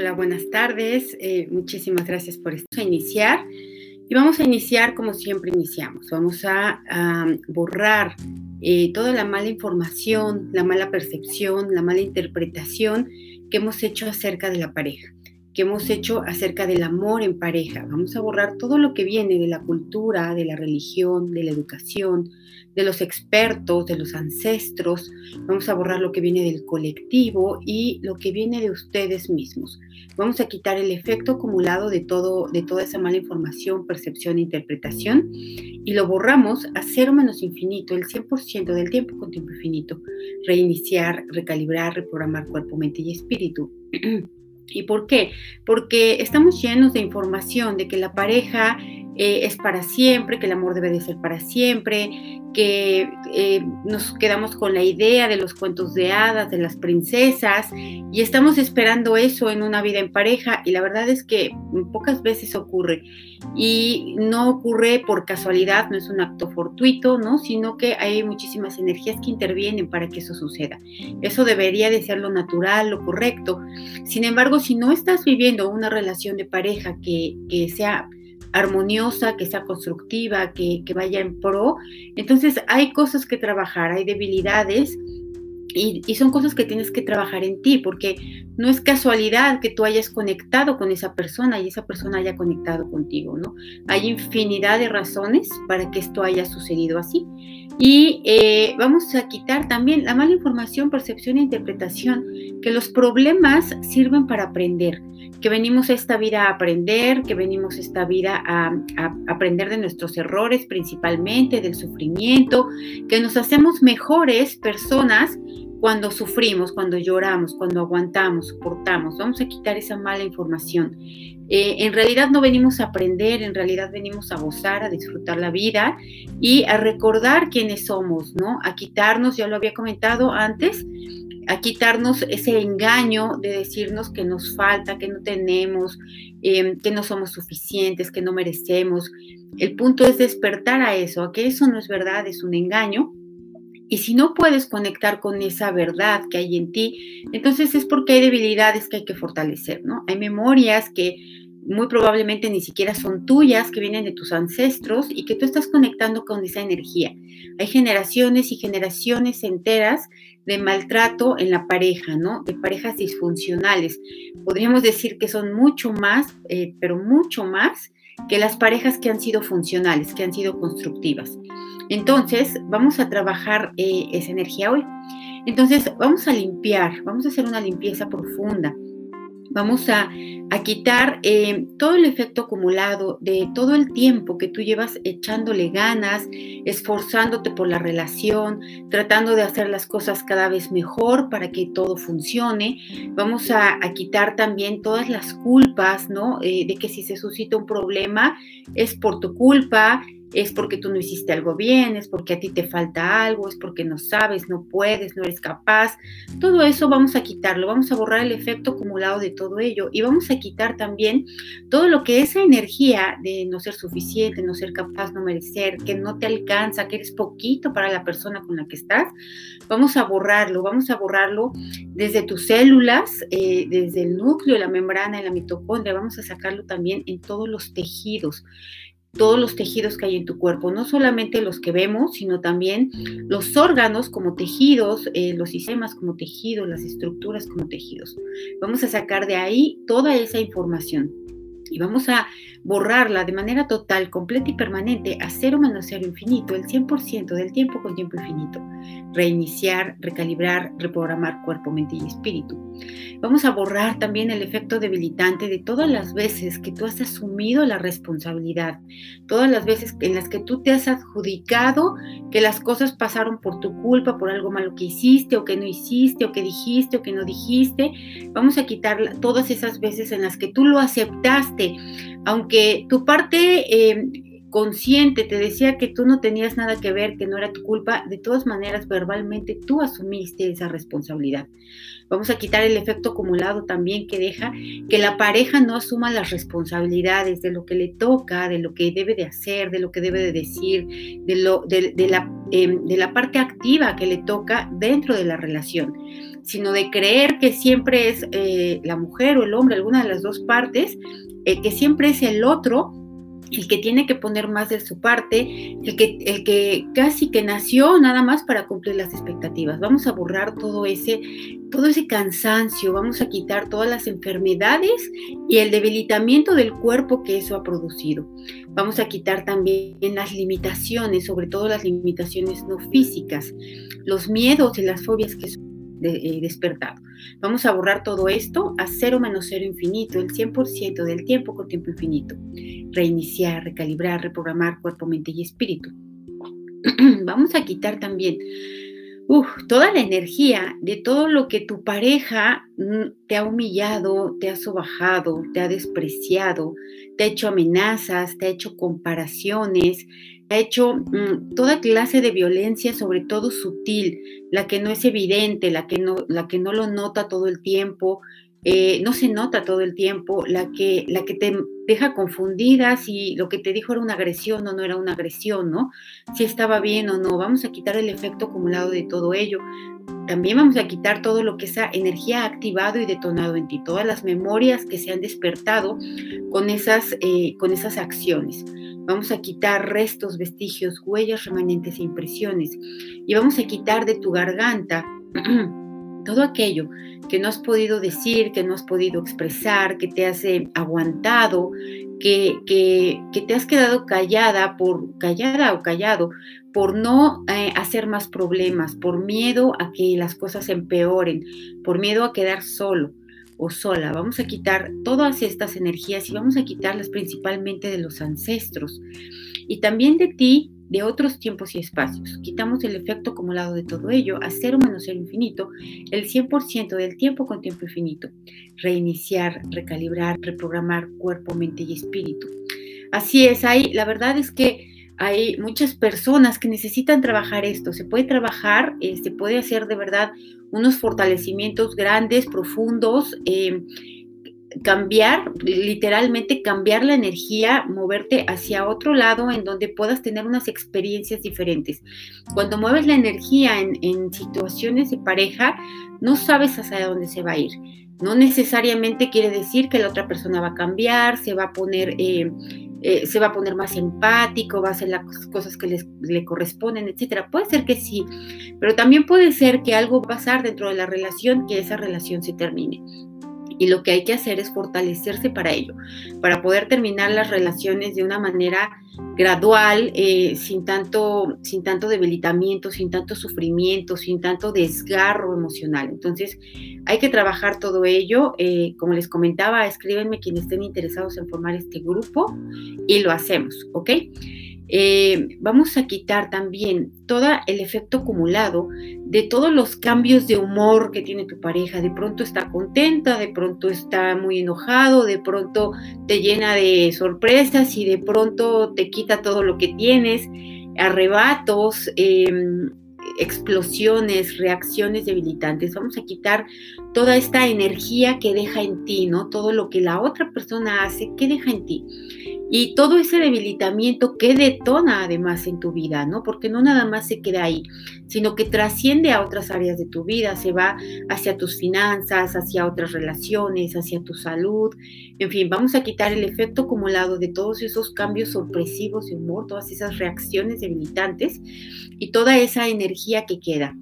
Hola, buenas tardes. Eh, muchísimas gracias por esto. Vamos a iniciar y vamos a iniciar como siempre iniciamos. Vamos a, borrar eh, toda la mala información, la mala percepción, la mala interpretación que hemos hecho acerca de la pareja que hemos hecho acerca del amor en pareja. Vamos a borrar todo lo que viene de la cultura, de la religión, de la educación, de los expertos, de los ancestros. Vamos a borrar lo que viene del colectivo y lo que viene de ustedes mismos. Vamos a quitar el efecto acumulado de, todo, de toda esa mala información, percepción e interpretación y lo borramos a cero menos infinito, el 100% del tiempo con tiempo infinito. Reiniciar, recalibrar, reprogramar cuerpo, mente y espíritu. ¿Y por qué? Porque estamos llenos de información de que la pareja eh, es para siempre, que el amor debe de ser para siempre, que eh, nos quedamos con la idea de los cuentos de hadas, de las princesas, y estamos esperando eso en una vida en pareja, y la verdad es que pocas veces ocurre, y no ocurre por casualidad, no es un acto fortuito, ¿no? Sino que hay muchísimas energías que intervienen para que eso suceda. Eso debería de ser lo natural, lo correcto. Sin embargo, si no estás viviendo una relación de pareja que, que sea armoniosa, que sea constructiva, que, vaya en pro. Entonces hay cosas que trabajar, hay debilidades y, y, son cosas que tienes que trabajar en ti, porque no es casualidad que tú hayas conectado con esa persona y esa persona haya conectado contigo, ¿no? Hay infinidad de razones para que esto haya sucedido así. Y eh, vamos a quitar también la mala información, percepción e interpretación, que los problemas sirven para aprender, que venimos a esta vida a aprender, que venimos a esta vida a, aprender de nuestros errores principalmente, del sufrimiento, que nos hacemos mejores personas cuando sufrimos, cuando lloramos, cuando aguantamos, soportamos. Vamos a quitar esa mala información. Eh, en realidad no venimos a aprender, en realidad venimos a gozar, a disfrutar la vida y a recordar quiénes somos, ¿no? A quitarnos, ya lo había comentado antes, a quitarnos ese engaño de decirnos que nos falta, que no tenemos, em, que no somos suficientes, que no merecemos. El punto es despertar a eso, a que eso no es verdad, es un engaño y si no puedes conectar con esa verdad que hay en ti, entonces es porque hay debilidades que hay que fortalecer, ¿no? Hay memorias que muy probablemente ni siquiera son tuyas, que vienen de tus ancestros y que tú estás conectando con esa energía. Hay generaciones y generaciones enteras de maltrato en la pareja, ¿no? De parejas disfuncionales. Podríamos decir que son mucho más, eh, pero mucho más que las parejas que han sido funcionales, que han sido constructivas. Entonces, vamos a trabajar eh, esa energía hoy. Entonces, vamos a limpiar, vamos a hacer una limpieza profunda. Vamos a, quitar eh, todo el efecto acumulado de todo el tiempo que tú llevas echándole ganas, esforzándote por la relación, tratando de hacer las cosas cada vez mejor para que todo funcione. Vamos a, quitar también todas las culpas, ¿no? Eh, de que si se suscita un problema es por tu culpa, es porque tú no hiciste algo bien, es porque a ti te falta algo, es porque no sabes, no puedes, no eres capaz. Todo eso vamos a quitarlo, vamos a borrar el efecto acumulado de todo ello y vamos a quitar también todo lo que esa energía de no ser suficiente, no ser capaz, no merecer, que no te alcanza, que eres poquito para la persona con la que estás, vamos a borrarlo, vamos a borrarlo desde tus células, eh, desde el núcleo, la membrana, la mitocondria, vamos a sacarlo también en todos los tejidos todos los tejidos que hay en tu cuerpo, no solamente los que vemos, sino también los órganos como tejidos, eh, los sistemas como tejidos, las estructuras como tejidos. Vamos a sacar de ahí toda esa información y vamos a borrarla de manera total, completa y permanente a cero menos cero infinito, el 100% del tiempo con tiempo infinito. Reiniciar, recalibrar, reprogramar cuerpo, mente y espíritu. Vamos a borrar también el efecto debilitante de todas las veces que tú has asumido la responsabilidad, todas las veces en las que tú te has adjudicado que las cosas pasaron por tu culpa, por algo malo que hiciste o que no hiciste o que dijiste o que no dijiste. Vamos a quitar todas esas veces en las que tú lo aceptaste aunque tu parte eh, consciente te decía que tú no tenías nada que ver, que no era tu culpa, de todas maneras verbalmente tú asumiste esa responsabilidad. Vamos a quitar el efecto acumulado también que deja que la pareja no asuma las responsabilidades de lo que le toca, de lo que debe de hacer, de lo que debe de decir, de, lo, de, la, em, de la parte activa que le toca dentro de la relación. sino de creer que siempre es eh, la mujer o el hombre, alguna de las dos partes, eh, que siempre es el otro el que tiene que poner más de su parte, el que, el que casi que nació nada más para cumplir las expectativas. Vamos a borrar todo ese, todo ese cansancio, vamos a quitar todas las enfermedades y el debilitamiento del cuerpo que eso ha producido. Vamos a quitar también las limitaciones, sobre todo las limitaciones no físicas, los miedos y las fobias que son eh, despertado. Vamos a borrar todo esto a cero menos cero infinito, el 100% del tiempo con tiempo infinito. Reiniciar, recalibrar, reprogramar cuerpo, mente y espíritu. Vamos a quitar también toda la energía de todo lo que tu pareja mm, te ha humillado, te ha sobajado, te ha despreciado, te ha hecho amenazas, te ha hecho comparaciones, ha hecho mm, toda clase de violencia, sobre todo sutil, la que no es evidente, la que no, la que no lo nota todo el tiempo, eh, no se nota todo el tiempo, la que, la que te deja confundida si lo que te dijo era una agresión o no era una agresión, ¿no? Si estaba bien o no. Vamos a quitar el efecto acumulado de todo ello. También vamos a quitar todo lo que esa energía ha activado y detonado en ti, todas las memorias que se han despertado con esas, eh, con esas acciones. Vamos a quitar restos, vestigios, huellas remanentes e impresiones. Y vamos a quitar de tu garganta todo aquello que no has podido decir, que no has podido expresar, que te has eh, aguantado, que, te has quedado callada por callada o callado por no eh, hacer más problemas, por miedo a que las cosas empeoren, por miedo a quedar solo o sola. Vamos a quitar todas estas energías y vamos a quitarlas principalmente de los ancestros y también de ti de otros tiempos y espacios. Quitamos el efecto acumulado de todo ello a cero menos cero infinito, el 100% del tiempo con tiempo infinito. Reiniciar, recalibrar, reprogramar cuerpo, mente y espíritu. Así es, ahí la verdad es que hay muchas personas que necesitan trabajar esto. Se puede trabajar, eh, se puede hacer de verdad unos fortalecimientos grandes, profundos. Eh, cambiar, literalmente cambiar la energía, moverte hacia otro lado en donde puedas tener unas experiencias diferentes. Cuando mueves la energía en, situaciones de pareja, no sabes hacia dónde se va a ir. No necesariamente quiere decir que la otra persona va a cambiar, se va a poner, eh, eh, se va a poner más empático, va a hacer las cosas que les, le corresponden, etcétera. Puede ser que sí, pero también puede ser que algo va pasar dentro de la relación que esa relación se termine y lo que hay que hacer es fortalecerse para ello, para poder terminar las relaciones de una manera gradual, eh, sin, tanto, sin tanto debilitamiento, sin tanto sufrimiento, sin tanto desgarro emocional. Entonces, hay que trabajar todo ello. Eh, como les comentaba, escríbenme quienes estén interesados en formar este grupo y lo hacemos, ¿ok? Eh, vamos a quitar también todo el efecto acumulado de todos los cambios de humor que tiene tu pareja. De pronto está contenta, de pronto está muy enojado, de pronto te llena de sorpresas y de pronto te quita todo lo que tienes, arrebatos. Em, explosiones, reacciones debilitantes. Vamos a quitar toda esta energía que deja en ti, ¿no? Todo lo que la otra persona hace, ¿qué deja en ti? Y todo ese debilitamiento que detona además en tu vida, ¿no? Porque no nada más se queda ahí, sino que trasciende a otras áreas de tu vida, se va hacia tus finanzas, hacia otras relaciones, hacia tu salud. En fin, vamos a quitar el efecto acumulado de todos esos cambios sorpresivos de humor, todas esas reacciones debilitantes y toda esa energía que queda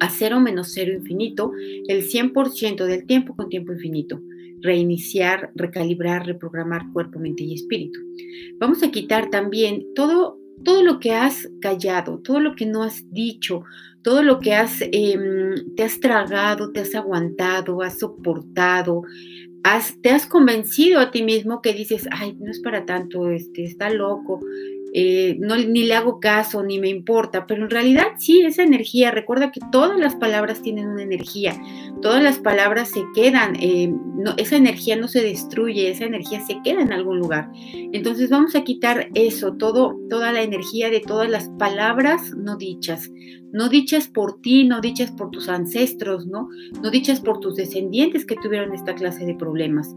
a cero menos cero infinito, el 100% del tiempo con tiempo infinito reiniciar, recalibrar, reprogramar cuerpo, mente y espíritu. Vamos a quitar también todo, todo lo que has callado, todo lo que no has dicho, todo lo que has, em, te has tragado, te has aguantado, has soportado, has, te has convencido a ti mismo que dices, ay, no es para tanto, este, está loco, eh, no, ni le hago caso, ni me importa, pero en realidad sí, esa energía, recuerda que todas las palabras tienen una energía, todas las palabras se quedan, eh, esa energía no se destruye, esa energía se queda en algún lugar. Entonces vamos a quitar eso, todo, toda la energía de todas las palabras no dichas, no dichas por ti, no dichas por tus ancestros, ¿no? No dichas por tus descendientes que tuvieron esta clase de problemas.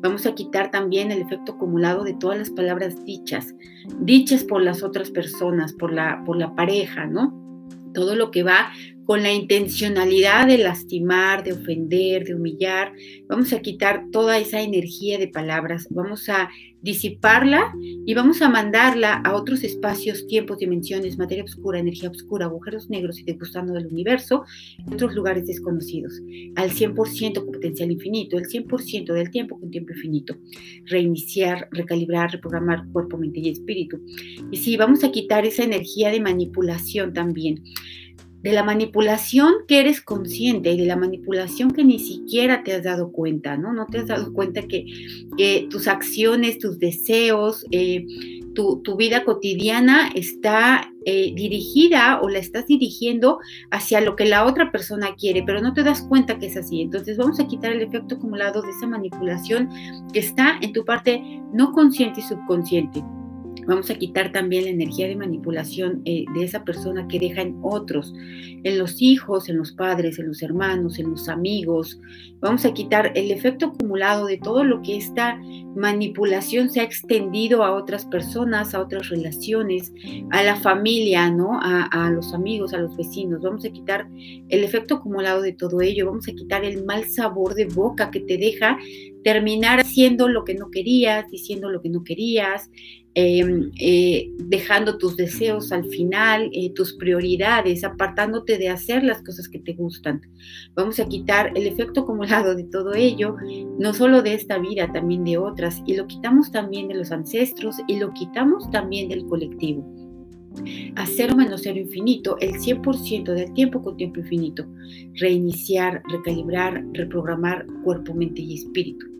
Vamos a quitar también el efecto acumulado de todas las palabras dichas, dichas por las otras personas, por la, por la pareja, ¿no? Todo lo que va con la intencionalidad de lastimar, de ofender, de humillar. Vamos a quitar toda esa energía de palabras, vamos a disiparla y vamos a mandarla a otros espacios, tiempos, dimensiones, materia oscura, energía oscura, agujeros negros y degustando del universo, otros lugares desconocidos, al 100% con potencial infinito, el 100% del tiempo con tiempo infinito. Reiniciar, recalibrar, reprogramar cuerpo, mente y espíritu. Y sí, vamos a quitar esa energía de manipulación también de la manipulación que eres consciente y de la manipulación que ni siquiera te has dado cuenta, ¿no? No te has dado cuenta que, tus acciones, tus deseos, eh, tu, vida cotidiana está eh, dirigida o la estás dirigiendo hacia lo que la otra persona quiere, pero no te das cuenta que es así. Entonces vamos a quitar el efecto acumulado de esa manipulación que está en tu parte no consciente y subconsciente. Vamos a quitar también la energía de manipulación eh, de esa persona que deja en otros, en los hijos, en los padres, en los hermanos, en los amigos. Vamos a quitar el efecto acumulado de todo lo que esta manipulación se ha extendido a otras personas, a otras relaciones, a la familia, ¿no? A, a los amigos, a los vecinos. Vamos a quitar el efecto acumulado de todo ello. Vamos a quitar el mal sabor de boca que te deja terminar haciendo lo que no querías, diciendo lo que no querías, Em, eh, dejando tus deseos al final, eh, tus prioridades, apartándote de hacer las cosas que te gustan. Vamos a quitar el efecto acumulado de todo ello, no solo de esta vida, también de otras, y lo quitamos también de los ancestros y lo quitamos también del colectivo. A cero menos cero infinito, el 100% del tiempo con tiempo infinito. Reiniciar, recalibrar, reprogramar cuerpo, mente y espíritu.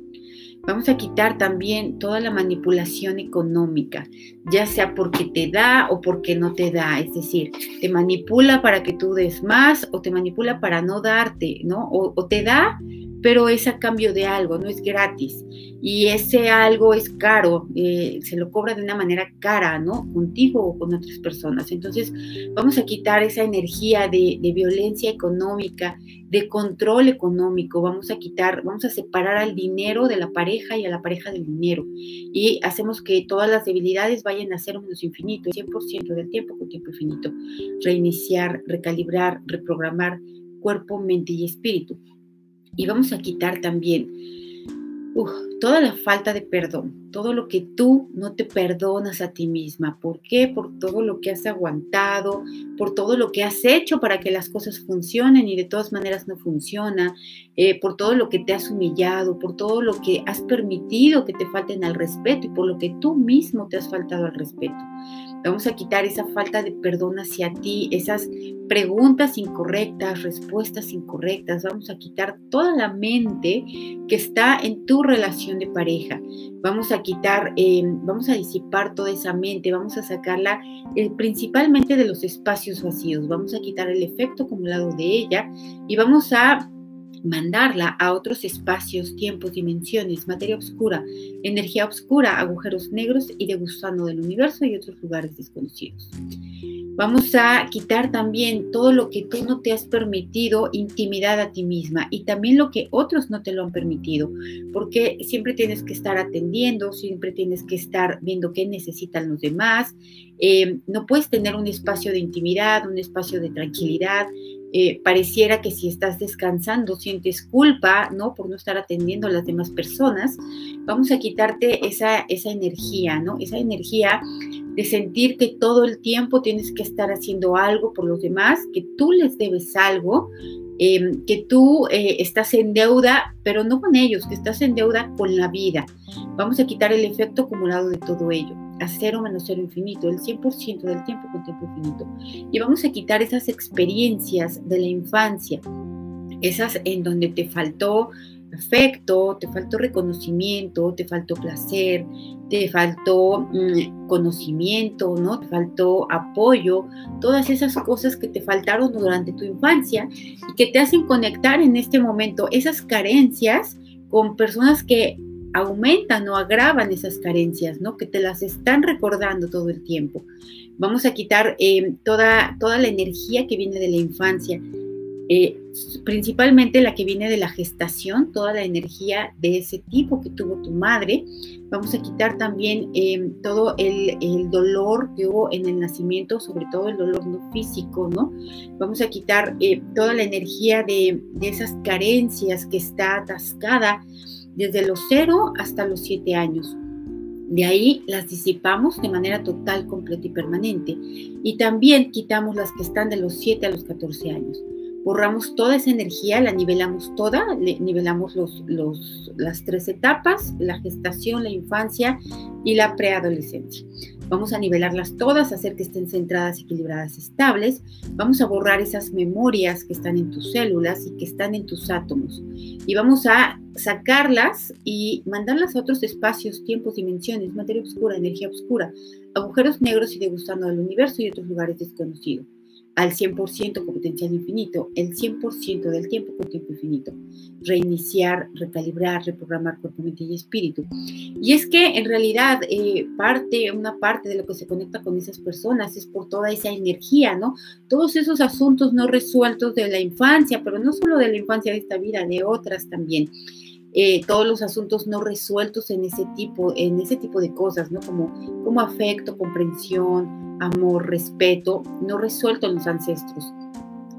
Vamos a quitar también toda la manipulación económica, ya sea porque te da o porque no te da, es decir, te manipula para que tú des más o te manipula para no darte, ¿no? O, te da, pero es a cambio de algo, no es gratis. Y ese algo es caro, eh, se lo cobra de una manera cara, ¿no? Contigo o con otras personas. Entonces, vamos a quitar esa energía de, violencia económica, de control económico, vamos a quitar, vamos a separar al dinero de la pareja y a la pareja del dinero. Y hacemos que todas las debilidades vayan a ser menos infinito, 100% del tiempo con tiempo infinito. Reiniciar, recalibrar, reprogramar cuerpo, mente y espíritu. Y vamos a quitar también toda la falta de perdón, todo lo que tú no te perdonas a ti misma. ¿Por qué? Por todo lo que has aguantado, por todo lo que has hecho para que las cosas funcionen y de todas maneras no funciona, eh, por todo lo que te has humillado, por todo lo que has permitido que te falten al respeto y por lo que tú mismo te has faltado al respeto. Vamos a quitar esa falta de perdón hacia ti, esas preguntas incorrectas, respuestas incorrectas. Vamos a quitar toda la mente que está en tu relación de pareja. Vamos a quitar, eh, vamos a disipar toda esa mente, vamos a sacarla eh, principalmente de los espacios vacíos. Vamos a quitar el efecto acumulado de ella y vamos a mandarla a otros espacios, tiempos, dimensiones, materia oscura, energía oscura, agujeros negros y degustando del universo y otros lugares desconocidos. Vamos a quitar también todo lo que tú no te has permitido, intimidad a ti misma y también lo que otros no te lo han permitido, porque siempre tienes que estar atendiendo, siempre tienes que estar viendo qué necesitan los demás. Eh, no puedes tener un espacio de intimidad, un espacio de tranquilidad, eh, pareciera que si estás descansando sientes culpa, ¿no? Por no estar atendiendo a las demás personas, vamos a quitarte esa, esa energía, ¿no? Esa energía de sentir que todo el tiempo tienes que estar haciendo algo por los demás, que tú les debes algo, em, que tú eh, estás en deuda, pero no con ellos, que estás en deuda con la vida. Vamos a quitar el efecto acumulado de todo ello a cero menos cero infinito, el 100% del tiempo con tiempo infinito. Y vamos a quitar esas experiencias de la infancia, esas en donde te faltó afecto, te faltó reconocimiento, te faltó placer, te faltó mm, conocimiento, ¿no? Te faltó apoyo, todas esas cosas que te faltaron durante tu infancia y que te hacen conectar en este momento esas carencias con personas que aumentan o agravan esas carencias, ¿no? Que te las están recordando todo el tiempo. Vamos a quitar eh, toda, toda la energía que viene de la infancia. Eh, principalmente la que viene de la gestación, toda la energía de ese tipo que tuvo tu madre. Vamos a quitar también em, todo el, dolor que hubo en el nacimiento, sobre todo el dolor no físico, ¿no? Vamos a quitar eh, toda la energía de, de esas carencias que está atascada desde los 0 hasta los 7 años. De ahí las disipamos de manera total, completa y permanente. Y también quitamos las que están de los 7 a los 14 años borramos toda esa energía, la nivelamos toda, nivelamos los, las tres etapas, la gestación, la infancia y la preadolescencia. Vamos a nivelarlas todas, hacer que estén centradas, equilibradas, estables. Vamos a borrar esas memorias que están en tus células y que están en tus átomos. Y vamos a sacarlas y mandarlas a otros espacios, tiempos, dimensiones, materia oscura, energía oscura, agujeros negros y degustando al universo y otros lugares desconocidos al 100% con potencial infinito, el 100% del tiempo con tiempo infinito. Reiniciar, recalibrar, reprogramar cuerpo, mente y espíritu. Y es que en realidad eh, parte, una parte de lo que se conecta con esas personas es por toda esa energía, ¿no? Todos esos asuntos no resueltos de la infancia, pero no solo de la infancia de esta vida, de otras también. Eh, todos los asuntos no resueltos en ese tipo, en ese tipo de cosas, ¿no? Como, como afecto, comprensión, amor, respeto, no resuelto en los ancestros.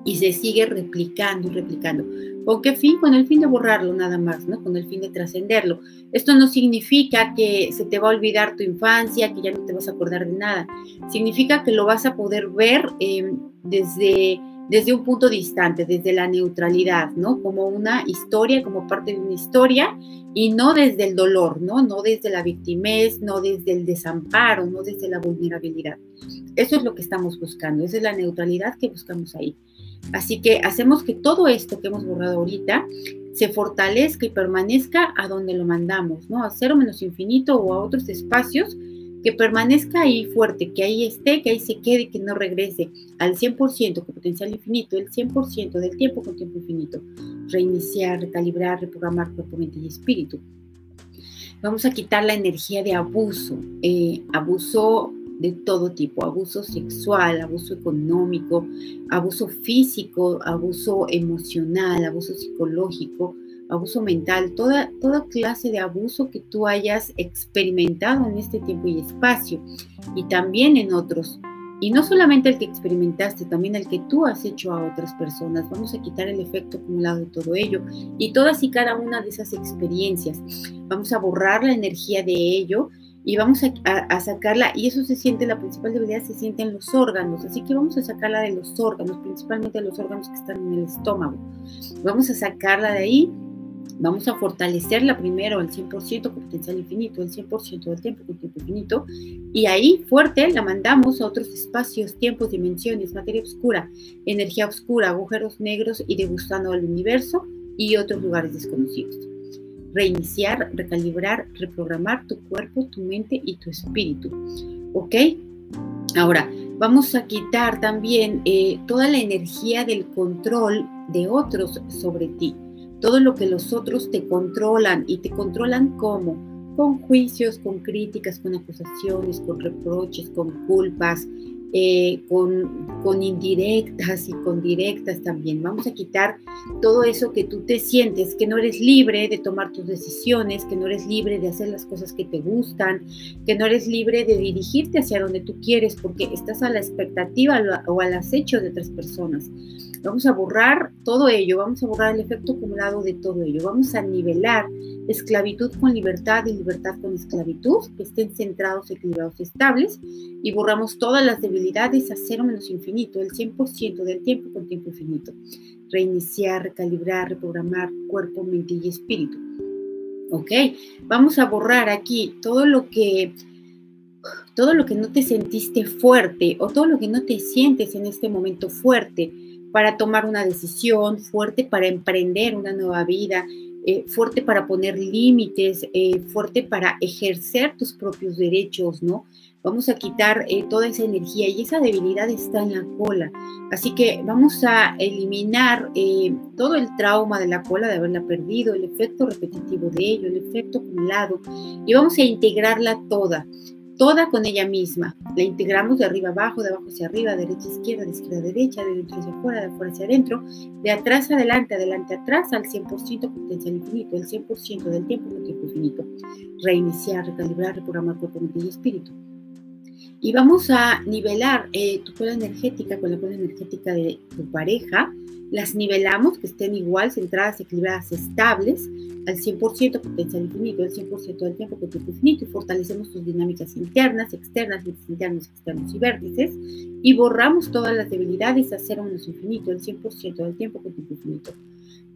Y se sigue replicando y replicando. ¿Con qué fin? Con el fin de borrarlo nada más, ¿no? Con el fin de trascenderlo. Esto no significa que se te va a olvidar tu infancia, que ya no te vas a acordar de nada. Significa que lo vas a poder ver eh, desde desde un punto distante, desde la neutralidad, ¿no? Como una historia, como parte de una historia y no desde el dolor, ¿no? No desde la victimez, no desde el desamparo, no desde la vulnerabilidad. Eso es lo que estamos buscando, esa es la neutralidad que buscamos ahí. Así que hacemos que todo esto que hemos borrado ahorita se fortalezca y permanezca a donde lo mandamos, ¿no? A cero menos infinito o a otros espacios que permanezca ahí fuerte, que ahí esté, que ahí se quede, que no regrese al 100% con potencial infinito, el 100% del tiempo con tiempo infinito. Reiniciar, recalibrar, reprogramar cuerpo, mente y espíritu. Vamos a quitar la energía de abuso, eh, abuso de todo tipo, abuso sexual, abuso económico, abuso físico, abuso emocional, abuso psicológico, abuso mental, toda, toda clase de abuso que tú hayas experimentado en este tiempo y espacio y también en otros. Y no solamente el que experimentaste, también el que tú has hecho a otras personas. Vamos a quitar el efecto acumulado de todo ello y todas y cada una de esas experiencias. Vamos a borrar la energía de ello y vamos a, sacarla, y eso se siente, la principal debilidad se siente en los órganos, así que vamos a sacarla de los órganos, principalmente de los órganos que están en el estómago. Vamos a sacarla de ahí Vamos a fortalecerla primero al 100% con potencial infinito, el 100% del tiempo con tiempo infinito, y ahí fuerte la mandamos a otros espacios, tiempos, dimensiones, materia oscura, energía oscura, agujeros negros y degustando al universo y otros lugares desconocidos. Reiniciar, recalibrar, reprogramar tu cuerpo, tu mente y tu espíritu. ¿Ok? Ahora, vamos a quitar también eh, toda la energía del control de otros sobre ti todo lo que los otros te controlan y te controlan como con juicios, con críticas, con acusaciones, con reproches, con culpas, eh, con, con indirectas y con directas también. Vamos a quitar todo eso que tú te sientes, que no eres libre de tomar tus decisiones, que no eres libre de hacer las cosas que te gustan, que no eres libre de dirigirte hacia donde tú quieres porque estás a la expectativa o al acecho de otras personas. Vamos a borrar todo ello, vamos a borrar el efecto acumulado de todo ello, vamos a nivelar esclavitud con libertad y libertad con esclavitud, que estén centrados, equilibrados, estables, y borramos todas las debilidades a cero menos infinito, el 100% del tiempo con tiempo infinito. Reiniciar, recalibrar, reprogramar cuerpo, mente y espíritu. ¿Ok? Vamos a borrar aquí todo lo que todo lo que no te sentiste fuerte o todo lo que no te sientes en este momento fuerte para tomar una decisión, fuerte para emprender una nueva vida, eh, fuerte para poner límites, eh, fuerte para ejercer tus propios derechos, ¿no? Vamos a quitar eh, toda esa energía y esa debilidad está en la cola. Así que vamos a eliminar todo el trauma de la cola, de haberla perdido, el efecto repetitivo de ello, el efecto acumulado, y vamos a integrarla toda toda con ella misma. La integramos de arriba abajo, de abajo hacia arriba, de derecha a izquierda, de izquierda a derecha, de dentro hacia afuera, de afuera hacia adentro, de atrás adelante, adelante atrás, al 100% potencial infinito, el 100% del tiempo con tiempo infinito. Reiniciar, recalibrar, reprogramar cuerpo, mente y espíritu. Y vamos a nivelar eh, tu cola energética con la cola energética de tu pareja. Las nivelamos, que estén igual, centradas, equilibradas, estables, al 100% potencial infinito, el 100% del tiempo con tiempo infinito, y fortalecemos tus dinámicas internas, externas, internos, externos y vértices, y borramos todas las debilidades a cero menos infinito, el 100% del tiempo con tiempo infinito.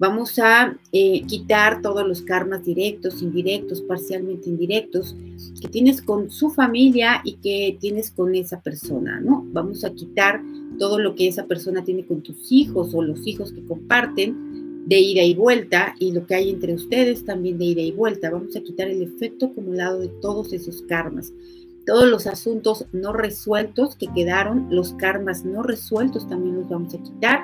Vamos a eh, quitar todos los karmas directos, indirectos, parcialmente indirectos que tienes con su familia y que tienes con esa persona, ¿no? Vamos a quitar todo lo que esa persona tiene con tus hijos o los hijos que comparten de ida y vuelta y lo que hay entre ustedes también de ida y vuelta. Vamos a quitar el efecto acumulado de todos esos karmas. Todos los asuntos no resueltos que quedaron, los karmas no resueltos también los vamos a quitar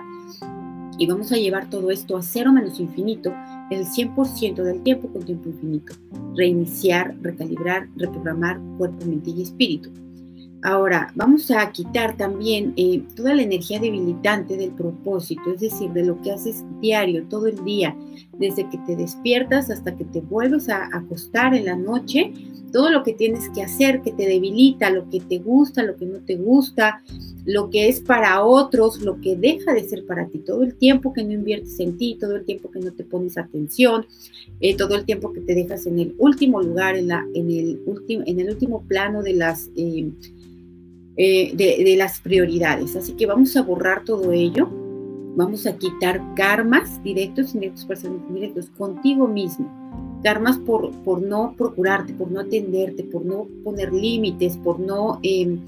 y vamos a llevar todo esto a cero menos infinito el 100% del tiempo con tiempo infinito. Reiniciar, recalibrar, reprogramar cuerpo, mente y espíritu. Ahora, vamos a quitar también eh, toda la energía debilitante del propósito, es decir, de lo que haces diario, todo el día, desde que te despiertas hasta que te vuelves a acostar en la noche, todo lo que tienes que hacer que te debilita, lo que te gusta, lo que no te gusta, lo que es para otros, lo que deja de ser para ti, todo el tiempo que no inviertes en ti, todo el tiempo que no te pones atención, eh, todo el tiempo que te dejas en el último lugar, en, el, último, en el último plano de las, eh, eh, de, las prioridades. Así que vamos a borrar todo ello, vamos a quitar karmas directos, indirectos, personales indirectos contigo mismo. Karmas por, por no procurarte, por no atenderte, por no poner límites, por no em,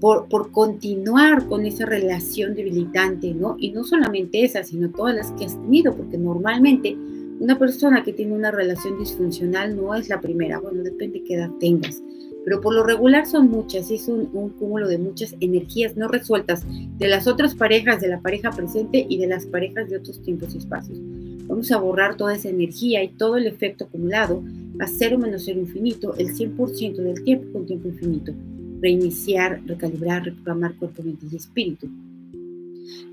por, continuar con esa relación debilitante, ¿no? Y no solamente esa, sino todas las que has tenido, porque normalmente una persona que tiene una relación disfuncional no es la primera, bueno, depende de qué edad tengas, pero por lo regular son muchas, es un, un cúmulo de muchas energías no resueltas de las otras parejas, de la pareja presente y de las parejas de otros tiempos y espacios. Vamos a borrar toda esa energía y todo el efecto acumulado a cero menos cero infinito, el 100% del tiempo con tiempo infinito reiniciar, recalibrar, reprogramar cuerpo, mente y espíritu.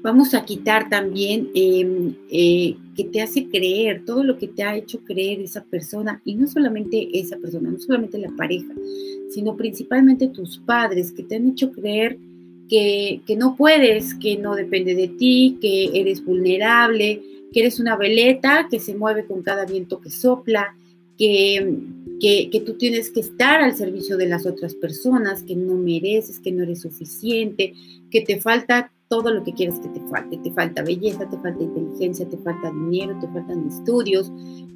Vamos a quitar también em, eh, que te hace creer, todo lo que te ha hecho creer esa persona, y no solamente esa persona, no solamente la pareja, sino principalmente tus padres, que te han hecho creer que, que no puedes, que no depende de ti, que eres vulnerable, que eres una veleta que se mueve con cada viento que sopla, que, que, tú tienes que estar al servicio de las otras personas, que no mereces, que no eres suficiente, que te falta todo lo que quieres que te falte. Te falta belleza, te falta inteligencia, te falta dinero, te faltan estudios,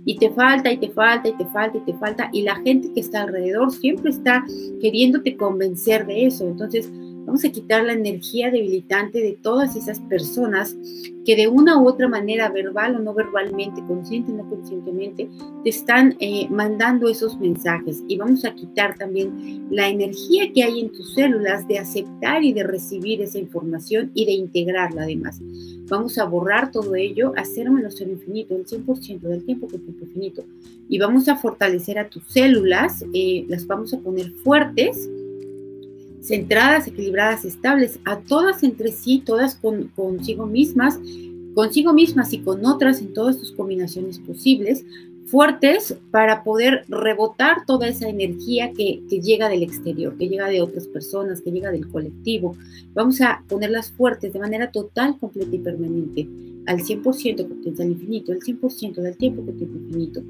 y te falta, y te falta, y te falta, y te falta. Y la gente que está alrededor siempre está queriéndote convencer de eso. Entonces, Vamos a quitar la energía debilitante de todas esas personas que de una u otra manera, verbal o no verbalmente, consciente o no conscientemente, te están eh, mandando esos mensajes. Y vamos a quitar también la energía que hay en tus células de aceptar y de recibir esa información y de integrarla además. Vamos a borrar todo ello, hacer menos el infinito, el 100% del tiempo que tiempo infinito. Y vamos a fortalecer a tus células, eh, las vamos a poner fuertes centradas, equilibradas, estables, a todas entre sí, todas con, consigo mismas, consigo mismas y con otras en todas sus combinaciones posibles, fuertes para poder rebotar toda esa energía que, que, llega del exterior, que llega de otras personas, que llega del colectivo. Vamos a ponerlas fuertes de manera total, completa y permanente, al 100% potencial infinito, al 100% del tiempo con tiempo infinito.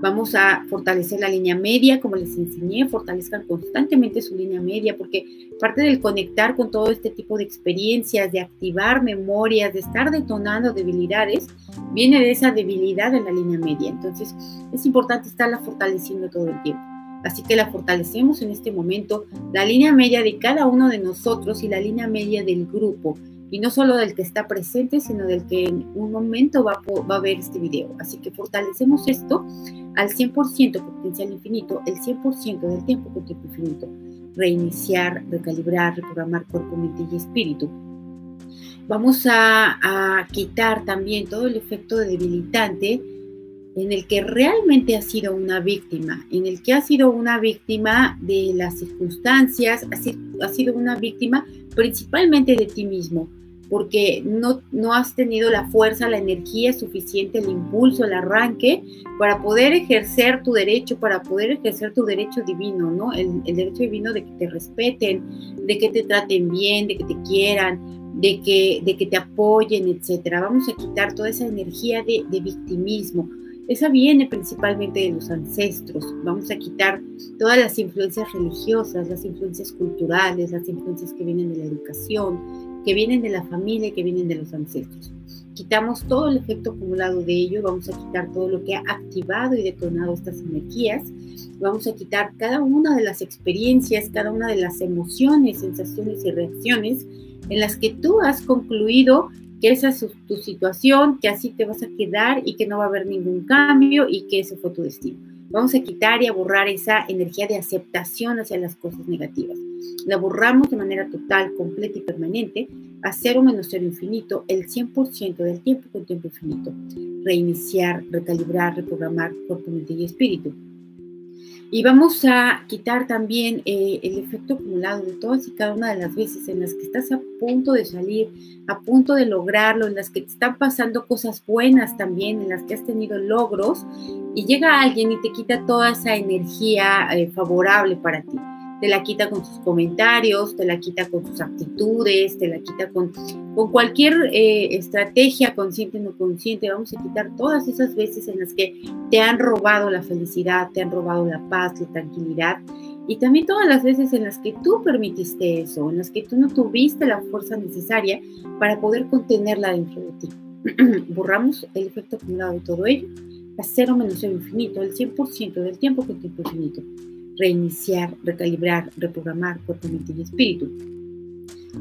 Vamos a fortalecer la línea media, como les enseñé, fortalezcan constantemente su línea media, porque parte del conectar con todo este tipo de experiencias, de activar memorias, de estar detonando debilidades, viene de esa debilidad en la línea media. Entonces, es importante estarla fortaleciendo todo el tiempo. Así que la fortalecemos en este momento, la línea media de cada uno de nosotros y la línea media del grupo y no solo del que está presente, sino del que en un momento va, a ver este video. Así que fortalecemos esto al 100% potencial infinito, el 100% del tiempo con tiempo infinito. Reiniciar, recalibrar, reprogramar cuerpo, mente y espíritu. Vamos a, quitar también todo el efecto debilitante en el que realmente has sido una víctima, en el que has sido una víctima de las circunstancias, has sido una víctima principalmente de ti mismo, porque no, no has tenido la fuerza, la energía suficiente, el impulso, el arranque para poder ejercer tu derecho, para poder ejercer tu derecho divino, ¿no? El, derecho divino de que te respeten, de que te traten bien, de que te quieran, de que, de que te apoyen, etcétera. Vamos a quitar toda esa energía de, de victimismo. Esa viene principalmente de los ancestros. Vamos a quitar todas las influencias religiosas, las influencias culturales, las influencias que vienen de la educación, que vienen de la familia que vienen de los ancestros. Quitamos todo el efecto acumulado de ello, vamos a quitar todo lo que ha activado y detonado estas energías, vamos a quitar cada una de las experiencias, cada una de las emociones, sensaciones y reacciones en las que tú has concluido que esa es tu situación, que así te vas a quedar y que no va a haber ningún cambio y que ese fue tu destino. Vamos a quitar y a borrar esa energía de aceptación hacia las cosas negativas. La borramos de manera total, completa y permanente a cero menos cero infinito el 100% del tiempo con tiempo infinito. Reiniciar, recalibrar, reprogramar cuerpo, mente y espíritu. Y vamos a quitar también eh, el efecto acumulado de todas y cada una de las veces en las que estás a punto de salir, a punto de lograrlo, en las que te están pasando cosas buenas también, en las que has tenido logros, y llega alguien y te quita toda esa energía eh, favorable para ti te la quita con sus comentarios, te la quita con sus actitudes, te la quita con, con cualquier eh, estrategia consciente o no consciente. Vamos a quitar todas esas veces en las que te han robado la felicidad, te han robado la paz, la tranquilidad. Y también todas las veces en las que tú permitiste eso, en las que tú no tuviste la fuerza necesaria para poder contenerla dentro de ti. Borramos el efecto acumulado de todo ello a cero menos cero infinito, el 100% del tiempo que tiempo infinito reiniciar, recalibrar, reprogramar cuerpo, mente y espíritu.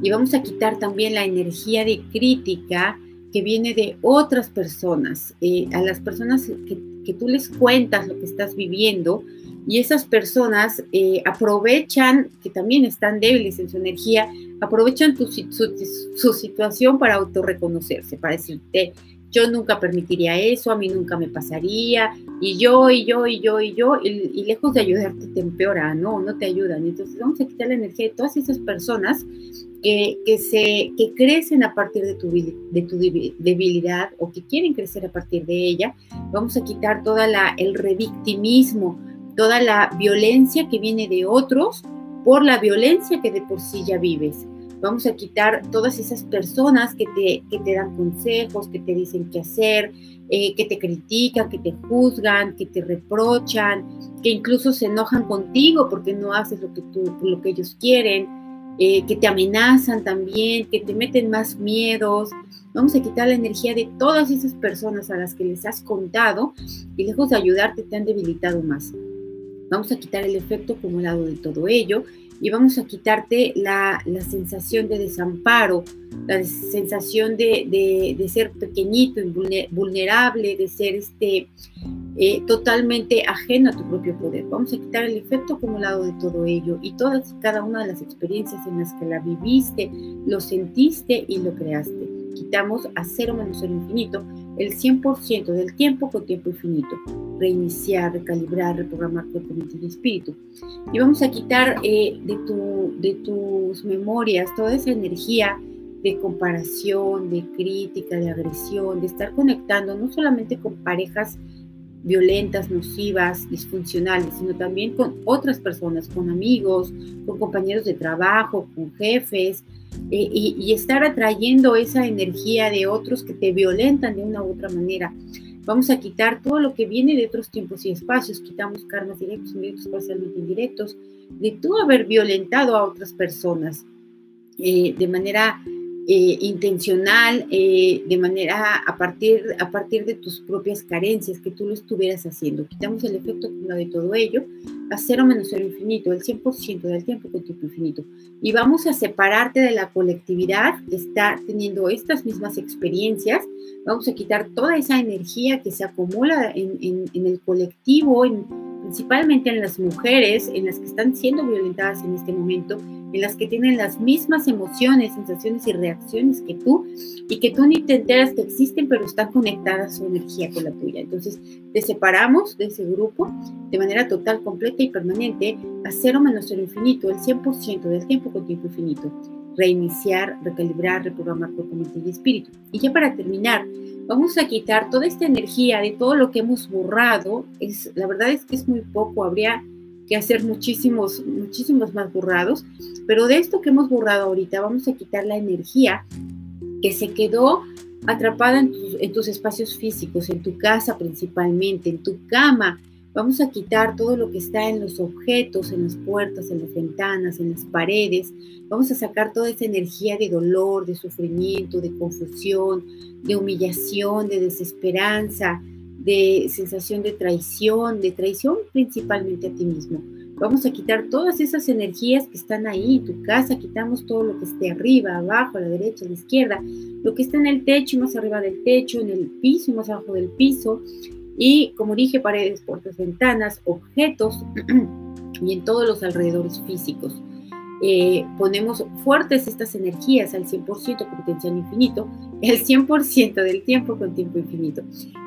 Y vamos a quitar también la energía de crítica que viene de otras personas, eh, a las personas que, tú les cuentas lo que estás viviendo y esas personas eh, aprovechan, que también están débiles en su energía, aprovechan su, su, situación para autorreconocerse, para decirte, yo nunca permitiría eso, a mí nunca me pasaría, y yo, y yo, y yo, y yo, y, lejos de ayudarte te empeora, ¿no? No te ayudan. Entonces vamos a quitar la energía de todas esas personas que, que se, que crecen a partir de tu, de tu debilidad o que quieren crecer a partir de ella. Vamos a quitar toda la, el revictimismo, toda la violencia que viene de otros por la violencia que de por sí ya vives vamos a quitar todas esas personas que te, que te dan consejos, que te dicen qué hacer, eh, que te critican, que te juzgan, que te reprochan, que incluso se enojan contigo porque no haces lo que, tú, lo que ellos quieren, eh, que te amenazan también, que te meten más miedos. Vamos a quitar la energía de todas esas personas a las que les has contado y lejos de ayudarte te han debilitado más. Vamos a quitar el efecto acumulado de todo ello y vamos a quitarte la, sensación de desamparo, la sensación de, ser pequeñito vulnerable, de ser este, eh, totalmente ajeno a tu propio poder. Vamos a quitar el efecto acumulado de todo ello y todas y cada una de las experiencias en las que la viviste, lo sentiste y lo creaste. Quitamos a cero menos el infinito el 100% del tiempo con tiempo infinito. Reiniciar, recalibrar, reprogramar cuerpo, mente y espíritu. Y vamos a quitar eh, de, tu, de tus memorias toda esa energía de comparación, de crítica, de agresión, de estar conectando no solamente con parejas violentas, nocivas, disfuncionales, sino también con otras personas, con amigos, con compañeros de trabajo, con jefes, eh, y, estar atrayendo esa energía de otros que te violentan de una u otra manera. Vamos a quitar todo lo que viene de otros tiempos y espacios, quitamos karmas directos, indirectos, parcialmente indirectos, de tú haber violentado a otras personas eh, de manera eh, intencional, eh, de manera a partir, a partir de tus propias carencias, que tú lo estuvieras haciendo. Quitamos el efecto de todo ello a cero menos cero infinito, el 100% del tiempo con tiempo infinito. Y vamos a separarte de la colectividad que está teniendo estas mismas experiencias. Vamos a quitar toda esa energía que se acumula en, en, en el colectivo, en principalmente en las mujeres, en las que están siendo violentadas en este momento, en las que tienen las mismas emociones, sensaciones y reacciones que tú, y que tú ni te enteras que existen, pero están conectadas su energía con la tuya. Entonces, te separamos de ese grupo de manera total, completa y permanente a cero menos cero infinito, el 100% del tiempo con tiempo infinito. Reiniciar, recalibrar, reprogramar cuerpo, mente y espíritu. Y ya para terminar, vamos a quitar toda esta energía de todo lo que hemos borrado. Es, la verdad es que es muy poco, habría que hacer muchísimos, muchísimos más borrados, pero de esto que hemos borrado ahorita vamos a quitar la energía que se quedó atrapada en tus, en tus espacios físicos, en tu casa principalmente, en tu cama. Vamos a quitar todo lo que está en los objetos, en las puertas, en las ventanas, en las paredes. Vamos a sacar toda esa energía de dolor, de sufrimiento, de confusión, de humillación, de desesperanza, de sensación de traición, de traición principalmente a ti mismo. Vamos a quitar todas esas energías que están ahí en tu casa, quitamos todo lo que esté arriba, abajo, a la derecha, a la izquierda, lo que está en el techo más arriba del techo, en el piso y más abajo del piso, y como dije, paredes, puertas, ventanas, objetos y en todos los alrededores físicos. Eh, ponemos fuertes estas energías al 100% con potencial infinito, el 100% del tiempo con tiempo infinito.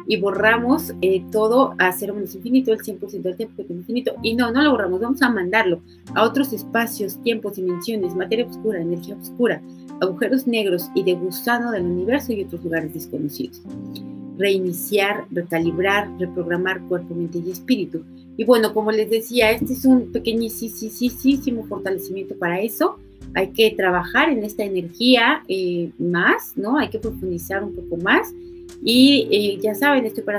Y borramos eh, todo a cero menos infinito, el 100% del tiempo con infinito. Y no, no lo borramos, vamos a mandarlo a otros espacios, tiempos, dimensiones, materia oscura, energía oscura, agujeros negros y de gusano del universo y otros lugares desconocidos reiniciar, recalibrar, reprogramar cuerpo, mente y espíritu. Y bueno, como les decía, este es un pequeñísimo fortalecimiento para eso. Hay que trabajar en esta energía eh, más, ¿no? Hay que profundizar un poco más. Y eh, ya saben, estoy para